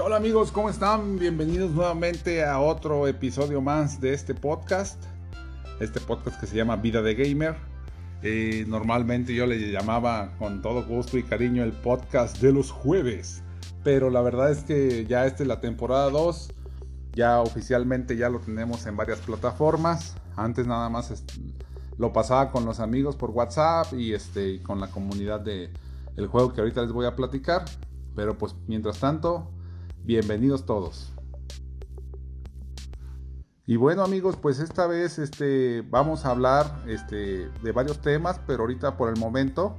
Hola amigos, ¿cómo están? Bienvenidos nuevamente a otro episodio más de este podcast. Este podcast que se llama Vida de Gamer. Normalmente yo le llamaba con todo gusto y cariño el podcast de los jueves. Pero la verdad es que ya esta es la temporada 2. Ya oficialmente ya lo tenemos en varias plataformas. Antes nada más lo pasaba con los amigos por WhatsApp y este con la comunidad de juego que ahorita les voy a platicar. Pero pues mientras tanto, bienvenidos todos. Y bueno amigos, pues esta vez este, vamos a hablar este, de varios temas, pero ahorita por el momento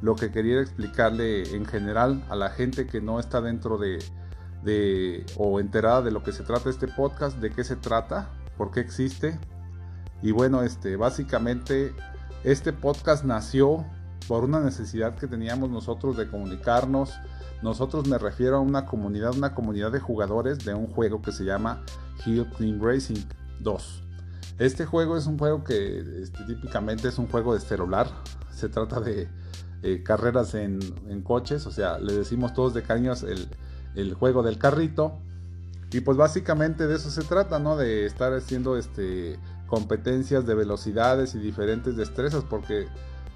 lo que quería explicarle en general a la gente que no está dentro de, de o enterada de lo que se trata este podcast, de qué se trata, por qué existe. Y bueno, este, básicamente este podcast nació por una necesidad que teníamos nosotros de comunicarnos, nosotros me refiero a una comunidad, una comunidad de jugadores de un juego que se llama Hill Clean Racing 2. Este juego es un juego que este, típicamente es un juego de celular. Se trata de eh, carreras en, coches, o sea, le decimos todos de caños el, el, juego del carrito. Y pues básicamente de eso se trata, ¿no? De estar haciendo este, competencias de velocidades y diferentes destrezas, porque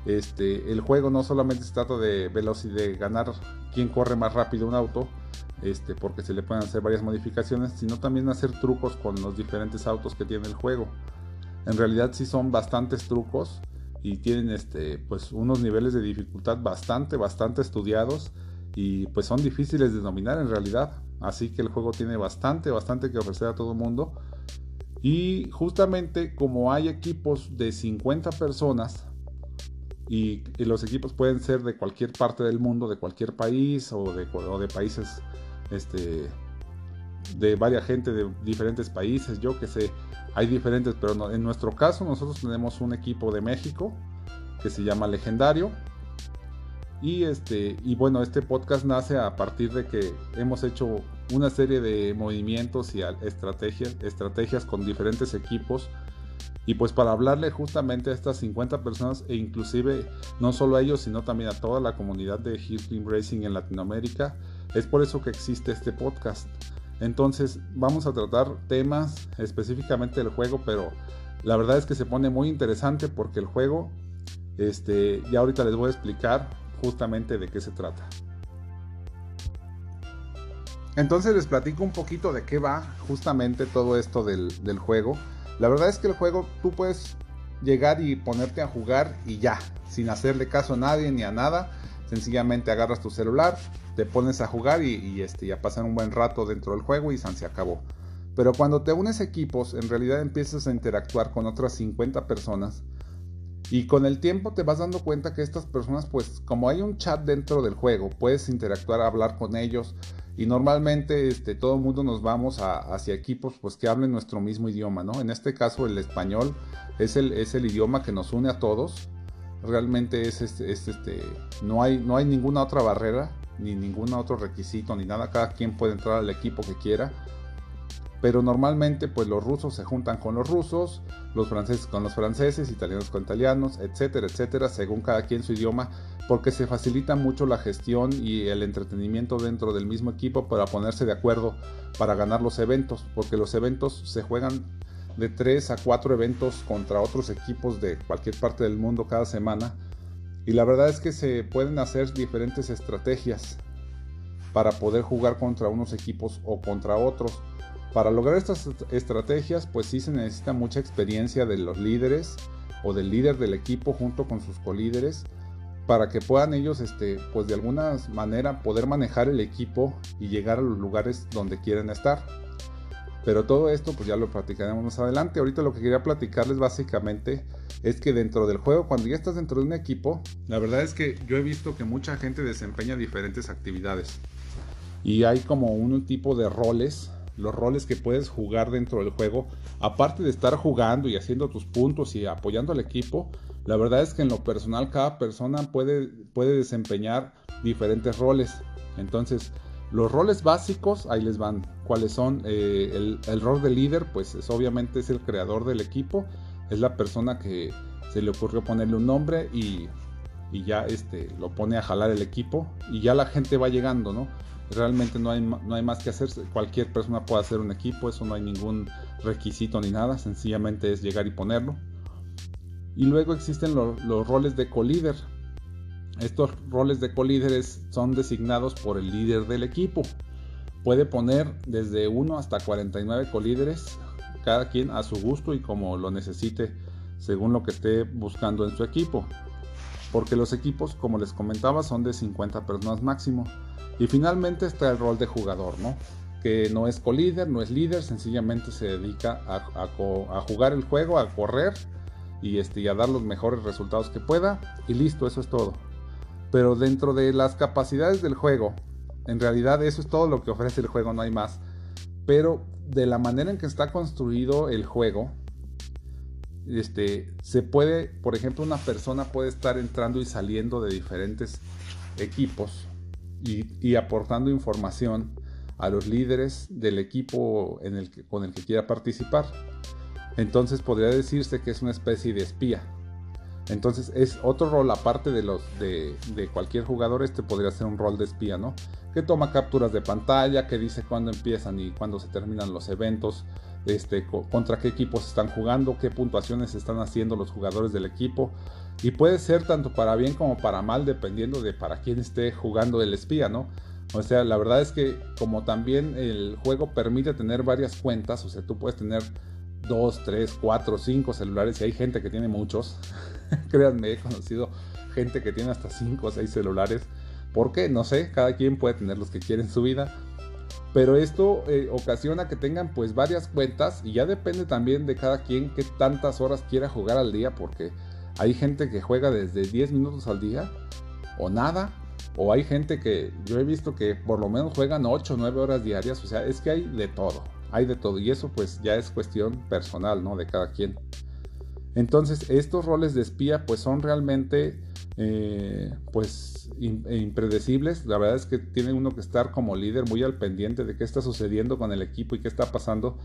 este, el juego no solamente se trata de velocidad, de ganar quién corre más rápido un auto, este, porque se le pueden hacer varias modificaciones, sino también hacer trucos con los diferentes autos que tiene el juego. En realidad sí son bastantes trucos y tienen este, pues unos niveles de dificultad bastante, bastante estudiados y pues son difíciles de dominar en realidad. Así que el juego tiene bastante, bastante que ofrecer a todo el mundo. Y justamente como hay equipos de 50 personas, y, los equipos pueden ser de cualquier parte del mundo, de cualquier país o de, países, este, de varias gente de diferentes países, yo que sé, hay diferentes, pero en nuestro caso nosotros tenemos un equipo de México que se llama Legendario. Y, este, y bueno, este podcast nace a partir de que hemos hecho una serie de movimientos y estrategias, estrategias con diferentes equipos y pues para hablarle justamente a estas 50 personas e inclusive no solo a ellos, sino también a toda la comunidad de Hill Racing en Latinoamérica, es por eso que existe este podcast. Entonces vamos a tratar temas específicamente del juego, pero la verdad es que se pone muy interesante porque el juego, este, ya ahorita les voy a explicar justamente de qué se trata. Entonces les platico un poquito de qué va justamente todo esto del juego. La verdad es que el juego tú puedes llegar y ponerte a jugar y ya, sin hacerle caso a nadie ni a nada. Sencillamente agarras tu celular, te pones a jugar y, este, ya pasan un buen rato dentro del juego y se acabó. Pero cuando te unes equipos, en realidad empiezas a interactuar con otras 50 personas. Y con el tiempo te vas dando cuenta que estas personas, pues como hay un chat dentro del juego, puedes interactuar, hablar con ellos, y normalmente este, todo el mundo nos vamos hacia equipos pues, que hablen nuestro mismo idioma, ¿no? En este caso el español es el, es el idioma que nos une a todos. Realmente es, este, este, no, hay, no hay ninguna otra barrera, ni ningún otro requisito, ni nada. Cada quien puede entrar al equipo que quiera. Pero normalmente pues los rusos se juntan con los rusos, los franceses con los franceses, italianos con italianos, etcétera, etcétera, según cada quien su idioma porque se facilita mucho la gestión y el entretenimiento dentro del mismo equipo para ponerse de acuerdo para ganar los eventos, porque los eventos se juegan de 3 a 4 eventos contra otros equipos de cualquier parte del mundo cada semana y la verdad es que se pueden hacer diferentes estrategias para poder jugar contra unos equipos o contra otros. Para lograr estas estrategias pues sí se necesita mucha experiencia de los líderes o del líder del equipo junto con sus colíderes para que puedan ellos, este, pues de alguna manera, poder manejar el equipo y llegar a los lugares donde quieren estar. Pero todo esto, pues ya lo platicaremos más adelante. Ahorita lo que quería platicarles básicamente es que dentro del juego, cuando ya estás dentro de un equipo, la verdad es que yo he visto que mucha gente desempeña diferentes actividades. Y hay como un tipo de roles los roles que puedes jugar dentro del juego, aparte de estar jugando y haciendo tus puntos y apoyando al equipo, la verdad es que en lo personal cada persona puede, puede desempeñar diferentes roles. Entonces, los roles básicos, ahí les van. ¿Cuáles son? Eh, el, rol de líder, pues es, obviamente es el creador del equipo, es la persona que se le ocurrió ponerle un nombre y, y ya este, lo pone a jalar el equipo y ya la gente va llegando, ¿no? Realmente no hay, no hay más que hacer, cualquier persona puede hacer un equipo, eso no hay ningún requisito ni nada, sencillamente es llegar y ponerlo. Y luego existen los roles de co-líder. Estos roles de co-líderes son designados por el líder del equipo. Puede poner desde 1 hasta 49 co-líderes, cada quien a su gusto y como lo necesite, según lo que esté buscando en su equipo. Porque los equipos, como les comentaba, son de 50 personas máximo. Y finalmente está el rol de jugador, ¿no? Que no es co-líder, no es líder, sencillamente se dedica a, jugar el juego, a correr y, este, a dar los mejores resultados que pueda. Y listo, eso es todo. Pero dentro de las capacidades del juego, en realidad eso es todo lo que ofrece el juego, no hay más. Pero de la manera en que está construido el juego, este, se puede, por ejemplo, una persona puede estar entrando y saliendo de diferentes equipos y, aportando información a los líderes del equipo con el que quiera participar. Entonces podría decirse que es una especie de espía. Entonces es otro rol aparte de los de, cualquier jugador, este podría ser un rol de espía, ¿no? Que toma capturas de pantalla, que dice cuándo empiezan y cuándo se terminan los eventos, este, contra qué equipos están jugando, qué puntuaciones están haciendo los jugadores del equipo. Y puede ser tanto para bien como para mal, dependiendo de para quién esté jugando el espía, ¿no? O sea, la verdad es que como también el juego permite tener varias cuentas, o sea, tú puedes tener 2, 3, 4, 5 celulares y hay gente que tiene muchos. Créanme, he conocido gente que tiene hasta 5 o 6 celulares. ¿Por qué? No sé, cada quien puede tener los que quiere en su vida. Pero esto eh, ocasiona que tengan pues varias cuentas y ya depende también de cada quien qué tantas horas quiera jugar al día porque hay gente que juega desde 10 minutos al día o nada. O hay gente que yo he visto que por lo menos juegan 8 o 9 horas diarias. O sea, es que hay de todo hay de todo y eso pues ya es cuestión personal, ¿no? De cada quien. Entonces estos roles de espía pues son realmente eh, pues impredecibles. La verdad es que tiene uno que estar como líder muy al pendiente de qué está sucediendo con el equipo y qué está pasando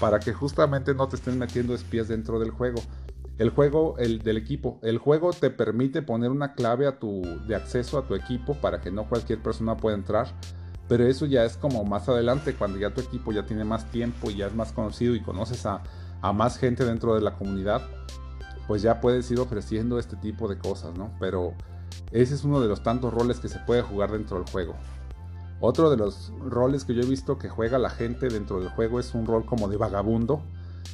para que justamente no te estén metiendo espías dentro del juego. El juego, el del equipo, el juego te permite poner una clave a tu, de acceso a tu equipo para que no cualquier persona pueda entrar pero eso ya es como más adelante, cuando ya tu equipo ya tiene más tiempo y ya es más conocido y conoces a, más gente dentro de la comunidad, pues ya puedes ir ofreciendo este tipo de cosas, ¿no? Pero ese es uno de los tantos roles que se puede jugar dentro del juego. Otro de los roles que yo he visto que juega la gente dentro del juego es un rol como de vagabundo,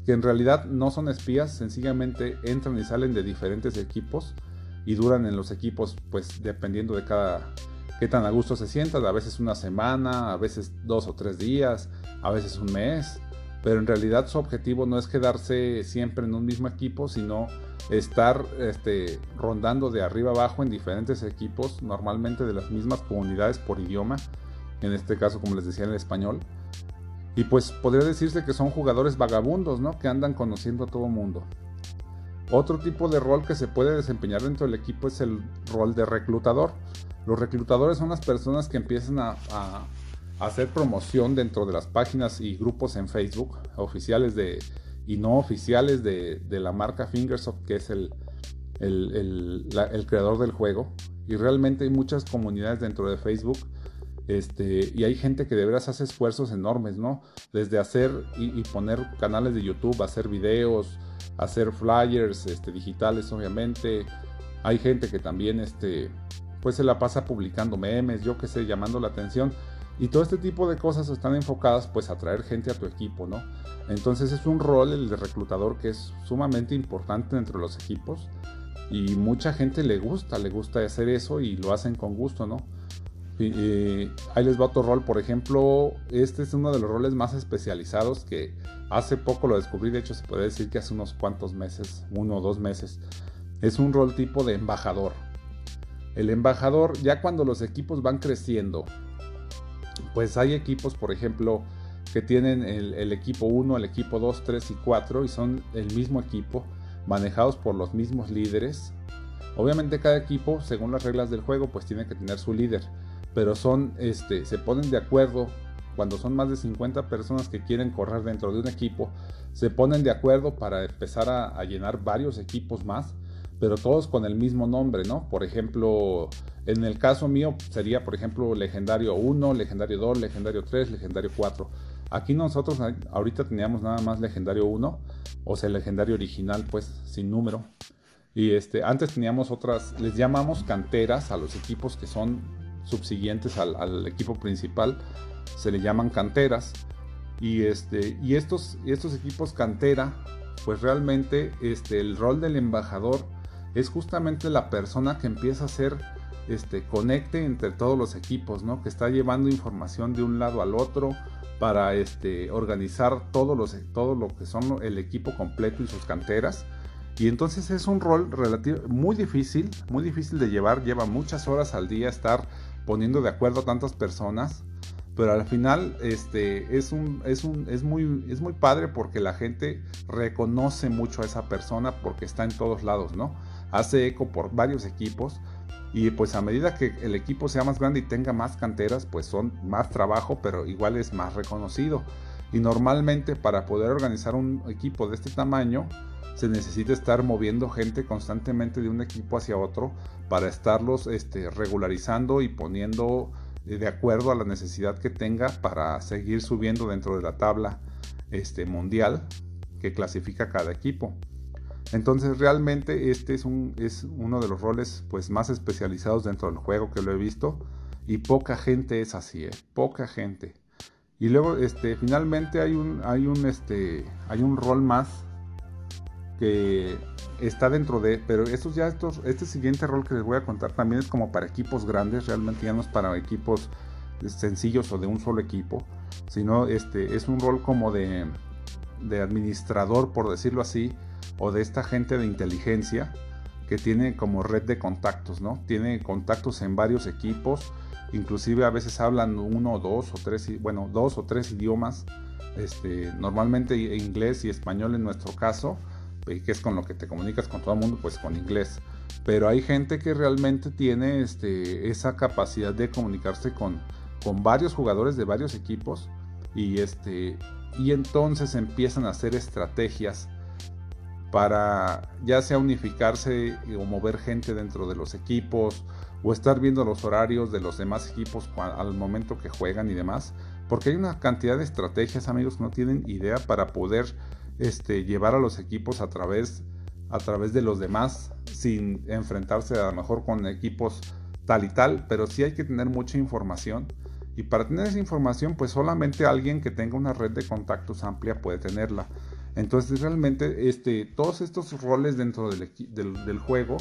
que en realidad no son espías, sencillamente entran y salen de diferentes equipos y duran en los equipos pues dependiendo de cada qué tan a gusto se sientan, a veces una semana, a veces dos o tres días, a veces un mes, pero en realidad su objetivo no es quedarse siempre en un mismo equipo, sino estar este, rondando de arriba abajo en diferentes equipos, normalmente de las mismas comunidades por idioma, en este caso como les decía en el español. Y pues podría decirse que son jugadores vagabundos, ¿no? Que andan conociendo a todo mundo. Otro tipo de rol que se puede desempeñar dentro del equipo es el rol de reclutador. Los reclutadores son las personas que empiezan a, hacer promoción dentro de las páginas y grupos en Facebook, oficiales de, y no oficiales de, la marca Fingersoft, que es el, el, creador del juego. Y realmente hay muchas comunidades dentro de Facebook. Este, y hay gente que de veras hace esfuerzos enormes, ¿no? Desde hacer y, poner canales de YouTube, hacer videos, hacer flyers este, digitales, obviamente. Hay gente que también este, pues se la pasa publicando memes, yo qué sé, llamando la atención. Y todo este tipo de cosas están enfocadas pues a traer gente a tu equipo, ¿no? Entonces es un rol el de reclutador que es sumamente importante entre los equipos y mucha gente le gusta, le gusta hacer eso y lo hacen con gusto, ¿no? Y, ahí les va otro rol, por ejemplo, este es uno de los roles más especializados que hace poco lo descubrí, de hecho se puede decir que hace unos cuantos meses, uno o dos meses. Es un rol tipo de embajador. El embajador, ya cuando los equipos van creciendo, pues hay equipos, por ejemplo, que tienen el, equipo 1, el equipo 2, 3 y 4 y son el mismo equipo, manejados por los mismos líderes. Obviamente cada equipo, según las reglas del juego, pues tiene que tener su líder, pero son, este, se ponen de acuerdo cuando son más de 50 personas que quieren correr dentro de un equipo, se ponen de acuerdo para empezar a, llenar varios equipos más, pero todos con el mismo nombre, ¿no? Por ejemplo, en el caso mío sería, por ejemplo, legendario 1, legendario 2, legendario 3, legendario 4. Aquí nosotros ahorita teníamos nada más legendario 1, o sea, legendario original, pues sin número. Y este, antes teníamos otras, les llamamos canteras a los equipos que son subsiguientes al, equipo principal se le llaman canteras. Y, este, y estos, estos equipos cantera, pues realmente este, el rol del embajador es justamente la persona que empieza a hacer este, conecte entre todos los equipos, ¿no? que está llevando información de un lado al otro para este, organizar todo, los, todo lo que son el equipo completo y sus canteras. Y entonces es un rol relativo, muy difícil, muy difícil de llevar, lleva muchas horas al día estar poniendo de acuerdo a tantas personas pero al final este, es, un, es, un, es, muy, es muy padre porque la gente reconoce mucho a esa persona porque está en todos lados, ¿no? Hace eco por varios equipos y pues a medida que el equipo sea más grande y tenga más canteras, pues son más trabajo, pero igual es más reconocido. Y normalmente para poder organizar un equipo de este tamaño, se necesita estar moviendo gente constantemente de un equipo hacia otro para estarlos este, regularizando y poniendo eh, de acuerdo a la necesidad que tenga para seguir subiendo dentro de la tabla este, mundial que clasifica cada equipo. Entonces realmente este es, un, es uno de los roles pues, más especializados dentro del juego que lo he visto y poca gente es así, ¿eh? poca gente. Y luego este, finalmente hay un, hay, un, este, hay un rol más que está dentro de, pero estos ya estos, este siguiente rol que les voy a contar también es como para equipos grandes, realmente ya no es para equipos sencillos o de un solo equipo, sino este es un rol como de, de administrador, por decirlo así, o de esta gente de inteligencia que tiene como red de contactos, ¿no? Tiene contactos en varios equipos, inclusive a veces hablan uno, dos o tres, bueno, dos o tres idiomas, este, normalmente inglés y español en nuestro caso, que es con lo que te comunicas con todo el mundo, pues con inglés. Pero hay gente que realmente tiene este, esa capacidad de comunicarse con, con varios jugadores de varios equipos y, este, y entonces empiezan a hacer estrategias para ya sea unificarse o mover gente dentro de los equipos o estar viendo los horarios de los demás equipos al momento que juegan y demás. Porque hay una cantidad de estrategias, amigos, que no tienen idea para poder este, llevar a los equipos a través, a través de los demás sin enfrentarse a lo mejor con equipos tal y tal, pero sí hay que tener mucha información. Y para tener esa información, pues solamente alguien que tenga una red de contactos amplia puede tenerla. Entonces realmente este, todos estos roles dentro del, juego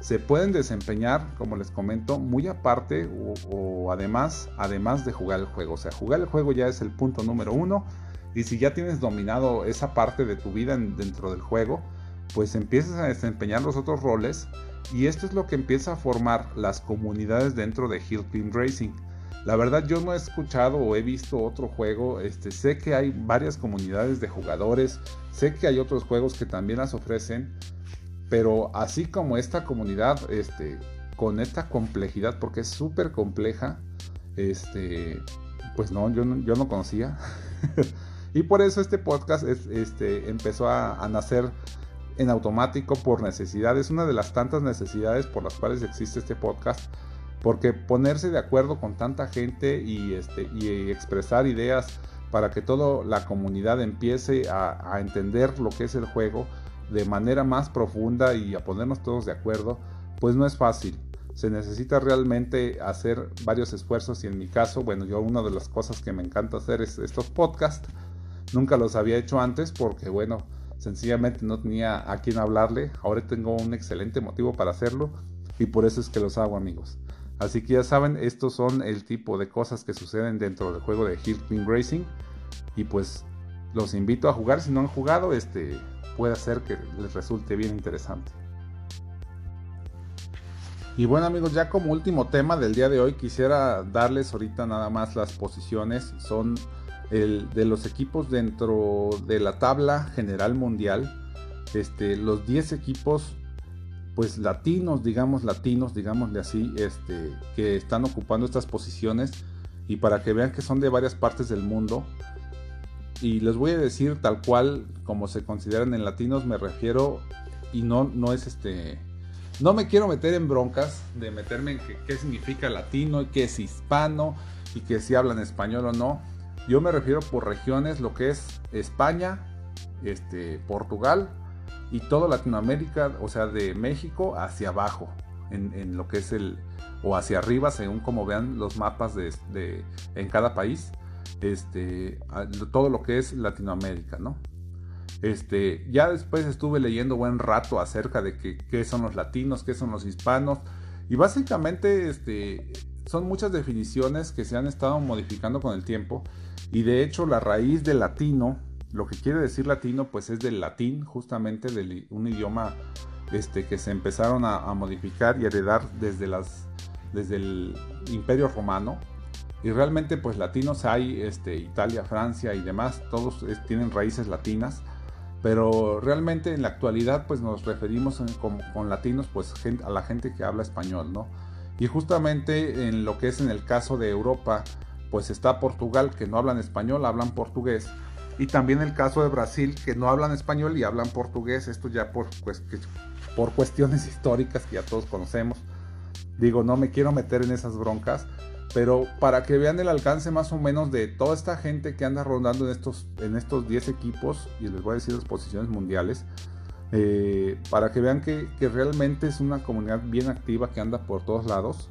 se pueden desempeñar, como les comento, muy aparte o, o, además, además de jugar el juego. O sea, jugar el juego ya es el punto número uno y si ya tienes dominado esa parte de tu vida dentro del juego, pues empiezas a desempeñar los otros roles y esto es lo que empieza a formar las comunidades dentro de Hill Climb Racing. La verdad yo no he escuchado o he visto otro juego, este, sé que hay varias comunidades de jugadores, sé que hay otros juegos que también las ofrecen, pero así como esta comunidad, este, con esta complejidad, porque es súper compleja, este, pues no, yo no, conocía. Y por eso este podcast este, empezó a, nacer en automático por necesidad. Es una de las tantas necesidades por las cuales existe este podcast. Porque ponerse de acuerdo con tanta gente y, este, expresar ideas para que toda la comunidad empiece a, a, entender lo que es el juego de manera más profunda y a ponernos todos de acuerdo, pues no es fácil. Se necesita realmente hacer varios esfuerzos y en mi caso, bueno, yo una de las cosas que me encanta hacer es estos podcasts Nunca los había hecho antes porque, bueno, sencillamente no tenía a quién hablarle. Ahora tengo un excelente motivo para hacerlo y por eso es que los hago, amigos. Así que ya saben, estos son el tipo de cosas que suceden dentro del juego de Hill Clean Racing. Y pues los invito a jugar. Si no han jugado, este puede ser que les resulte bien interesante. Y bueno amigos, ya como último tema del día de hoy quisiera darles ahorita nada más las posiciones. Son el, de los equipos dentro de la tabla general mundial, este, los 10 equipos pues latinos, digamos latinos, digámosle así, este, que están ocupando estas posiciones y para que vean que son de varias partes del mundo. Y les voy a decir tal cual como se consideran en latinos, me refiero y no, no es este, no me quiero meter en broncas de meterme en qué significa latino y qué es hispano y que si hablan español o no. Yo me refiero por regiones, lo que es España, este, Portugal, y toda Latinoamérica, o sea, de México hacia abajo, en, lo que es el, o hacia arriba, según como vean los mapas de, en cada país, este, todo lo que es Latinoamérica, ¿no? Este, ya después estuve leyendo buen rato acerca de qué son los latinos, qué son los hispanos, y básicamente este, son muchas definiciones que se han estado modificando con el tiempo, y de hecho la raíz de latino lo que quiere decir latino, pues es del latín, justamente de un idioma este, que se empezaron a, modificar y heredar desde, las, desde el Imperio Romano. Y realmente, pues latinos hay, este, Italia, Francia y demás, todos tienen raíces latinas. Pero realmente en la actualidad, pues nos referimos con, latinos, pues a la gente que habla español, ¿no? Y justamente en lo que es en el caso de Europa, pues está Portugal, que no hablan español, hablan portugués y también el caso de Brasil, que no hablan español y hablan portugués, esto ya por, pues, por cuestiones históricas que ya todos conocemos. Digo, no me quiero meter en esas broncas, pero para que vean el alcance más o menos de toda esta gente que anda rondando en estos, en estos 10 equipos, y les voy a decir las posiciones mundiales, eh, para que vean que, que realmente es una comunidad bien activa que anda por todos lados.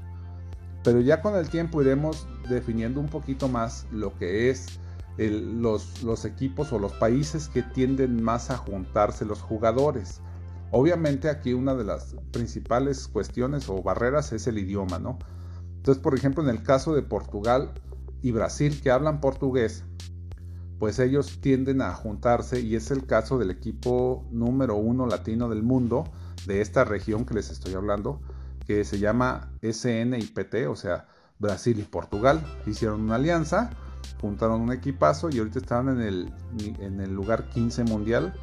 Pero ya con el tiempo iremos definiendo un poquito más lo que es los, equipos o los países que tienden más a juntarse los jugadores. Obviamente aquí una de las principales cuestiones o barreras es el idioma, ¿no? Entonces, por ejemplo, en el caso de Portugal y Brasil que hablan portugués, pues ellos tienden a juntarse y es el caso del equipo número uno latino del mundo, de esta región que les estoy hablando, que se llama SNIPT, o sea, Brasil y Portugal. Hicieron una alianza juntaron un equipazo y ahorita estaban en el, en el lugar 15 mundial.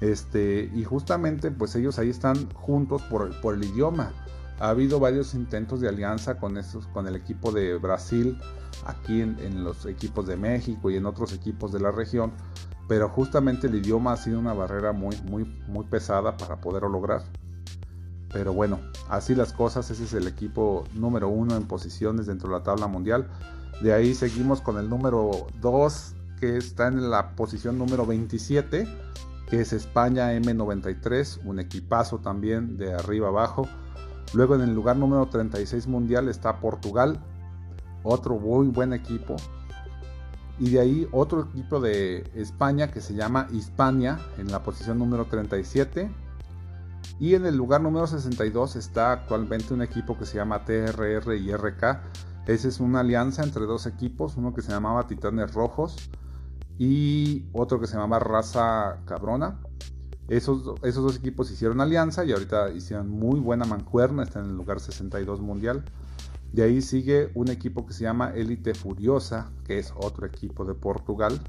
Este, y justamente pues ellos ahí están juntos por, por el idioma. Ha habido varios intentos de alianza con, estos, con el equipo de Brasil, aquí en, en, los equipos de México y en otros equipos de la región, pero justamente el idioma ha sido una barrera muy, muy, muy pesada para poderlo lograr. Pero bueno, así las cosas, ese es el equipo número uno en posiciones dentro de la tabla mundial. De ahí seguimos con el número 2, que está en la posición número 27, que es España M93, un equipazo también de arriba abajo. Luego en el lugar número 36 mundial está Portugal, otro muy buen equipo. Y de ahí otro equipo de España que se llama Hispania en la posición número 37. Y en el lugar número 62 está actualmente un equipo que se llama TRR y RK esa es una alianza entre dos equipos, uno que se llamaba Titanes Rojos y otro que se llamaba Raza Cabrona. Esos, esos dos equipos hicieron alianza y ahorita hicieron muy buena mancuerna, están en el lugar 62 mundial. De ahí sigue un equipo que se llama Elite Furiosa, que es otro equipo de Portugal,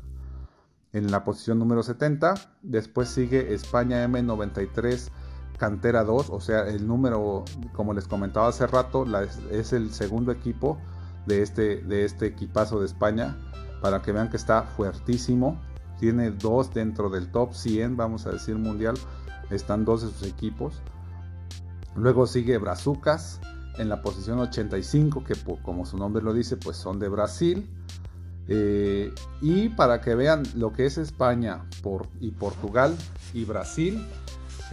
en la posición número 70. Después sigue España M93 Cantera 2, o sea, el número, como les comentaba hace rato, es el segundo equipo de este, de este equipazo de España, para que vean que está fuertísimo. Tiene dos dentro del top 100, vamos a decir mundial, están dos de sus equipos. Luego sigue Brazucas en la posición 85, que como su nombre lo dice, pues son de Brasil. Eh, y para que vean lo que es España y Portugal y Brasil,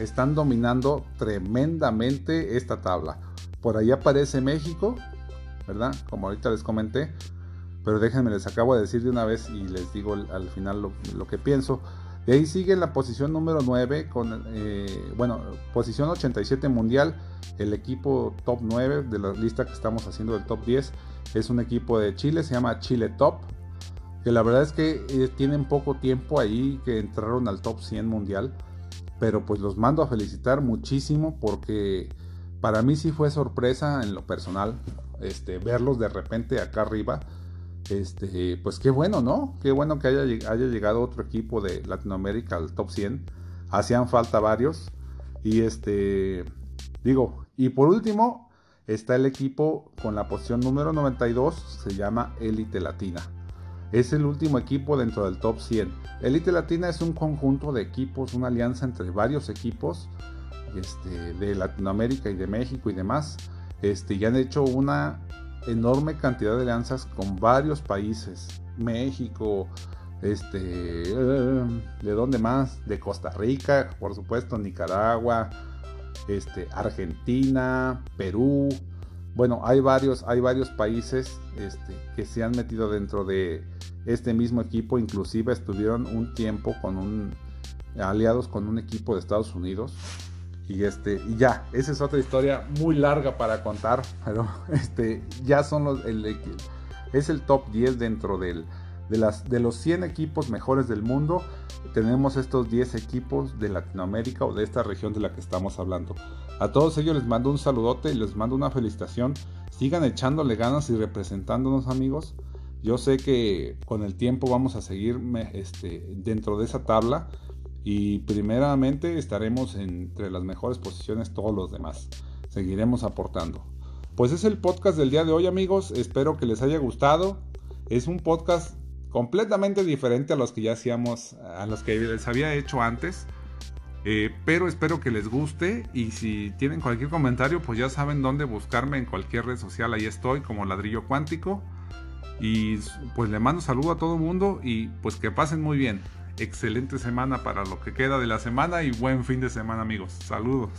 están dominando tremendamente esta tabla. Por ahí aparece México, ¿verdad? Como ahorita les comenté. Pero déjenme, les acabo de decir de una vez y les digo al final lo, que pienso. De ahí sigue la posición número 9 con, eh, bueno, posición 87 mundial. El equipo top 9 de la lista que estamos haciendo del top 10 es un equipo de Chile, se llama Chile Top. Que la verdad es que eh, tienen poco tiempo ahí que entraron al top 100 mundial pero pues los mando a felicitar muchísimo porque para mí sí fue sorpresa en lo personal este, verlos de repente acá arriba. Este, pues qué bueno, ¿no? Qué bueno que haya, llegado otro equipo de Latinoamérica al top 100. Hacían falta varios. Y este, digo, y por último, está el equipo con la posición número 92, se llama Elite Latina. Es el último equipo dentro del top 100. Elite Latina es un conjunto de equipos, una alianza entre varios equipos este, de Latinoamérica y de México y demás. Este, y han hecho una enorme cantidad de alianzas con varios países. México, este, ¿de dónde más? De Costa Rica, por supuesto, Nicaragua, este, Argentina, Perú. Bueno, hay varios, hay varios países este, que se han metido dentro de este mismo equipo. Inclusive estuvieron un tiempo con un aliados con un equipo de Estados Unidos. Y este, y ya, esa es otra historia muy larga para contar, pero este, ya son los, el, es el top 10 dentro del, de, los 100 equipos mejores del mundo. Tenemos estos 10 equipos de Latinoamérica o de esta región de la que estamos hablando. A todos ellos les mando un saludote y les mando una felicitación. Sigan echándole ganas y representándonos amigos. Yo sé que con el tiempo vamos a seguir este, dentro de esa tabla y primeramente estaremos entre las mejores posiciones todos los demás. Seguiremos aportando. Pues es el podcast del día de hoy amigos, espero que les haya gustado. Es un podcast completamente diferente a los que ya hacíamos, a los que les había hecho antes. Eh, pero espero que les guste y si tienen cualquier comentario pues ya saben dónde buscarme en cualquier red social, ahí estoy como ladrillo cuántico. Y pues le mando saludo a todo el mundo y pues que pasen muy bien excelente semana para lo que queda de la semana y buen fin de semana amigos. Saludos.